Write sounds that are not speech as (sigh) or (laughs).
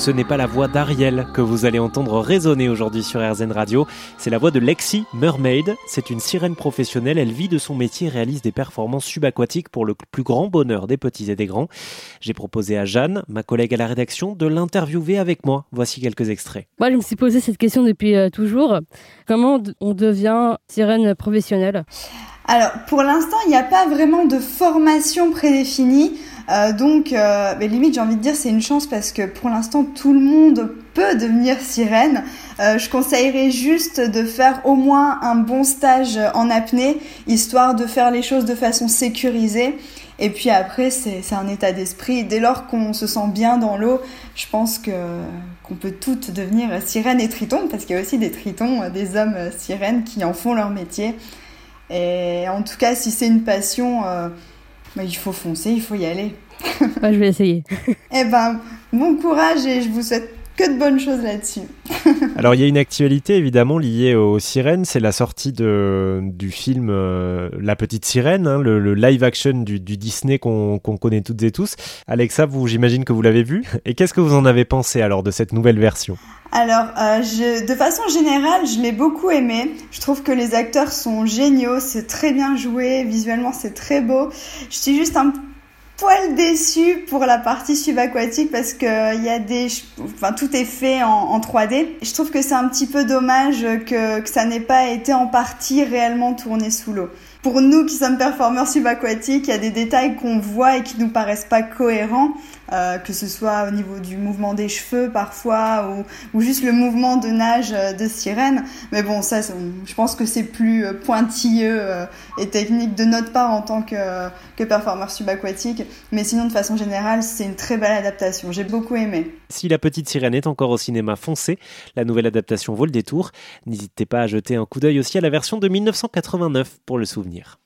Ce n'est pas la voix d'Ariel que vous allez entendre résonner aujourd'hui sur RZN Radio, c'est la voix de Lexi Mermaid. C'est une sirène professionnelle, elle vit de son métier et réalise des performances subaquatiques pour le plus grand bonheur des petits et des grands. J'ai proposé à Jeanne, ma collègue à la rédaction, de l'interviewer avec moi. Voici quelques extraits. Moi, je me suis posé cette question depuis euh, toujours. Comment on devient sirène professionnelle? Alors, pour l'instant, il n'y a pas vraiment de formation prédéfinie. Euh, donc, euh, limite, j'ai envie de dire, c'est une chance parce que pour l'instant, tout le monde peut devenir sirène. Euh, je conseillerais juste de faire au moins un bon stage en apnée, histoire de faire les choses de façon sécurisée. Et puis après, c'est un état d'esprit. Dès lors qu'on se sent bien dans l'eau, je pense que qu'on peut toutes devenir sirène et triton, parce qu'il y a aussi des tritons, des hommes sirènes qui en font leur métier. Et en tout cas, si c'est une passion, bah, il faut foncer, il faut y aller. je vais essayer. (laughs) eh ben, bon courage et je vous souhaite que de bonnes choses là-dessus. (laughs) Alors il y a une actualité évidemment liée aux sirènes, c'est la sortie de, du film euh, La Petite Sirène, hein, le, live action du, Disney qu'on connaît toutes et tous. Alexa, vous j'imagine que vous l'avez vu. Et qu'est-ce que vous en avez pensé alors de cette nouvelle version? Alors, euh, je, de façon générale, je l'ai beaucoup aimé. Je trouve que les acteurs sont géniaux, c'est très bien joué, visuellement c'est très beau. Je suis juste un poil déçu pour la partie subaquatique parce que il y a des, enfin tout est fait en, 3D. Je trouve que c'est un petit peu dommage que ça n'ait pas été en partie réellement tourné sous l'eau. Pour nous qui sommes performeurs subaquatiques, il y a des détails qu'on voit et qui nous paraissent pas cohérents. Euh, que ce soit au niveau du mouvement des cheveux parfois ou, juste le mouvement de nage euh, de sirène. Mais bon, ça, je pense que c'est plus euh, pointilleux et technique de notre part en tant que, que performeur subaquatique. Mais sinon, de façon générale, c'est une très belle adaptation. J'ai beaucoup aimé. Si la petite sirène est encore au cinéma, foncé, la nouvelle adaptation vaut le détour. N'hésitez pas à jeter un coup d'œil aussi à la version de 1989 pour le souvenir.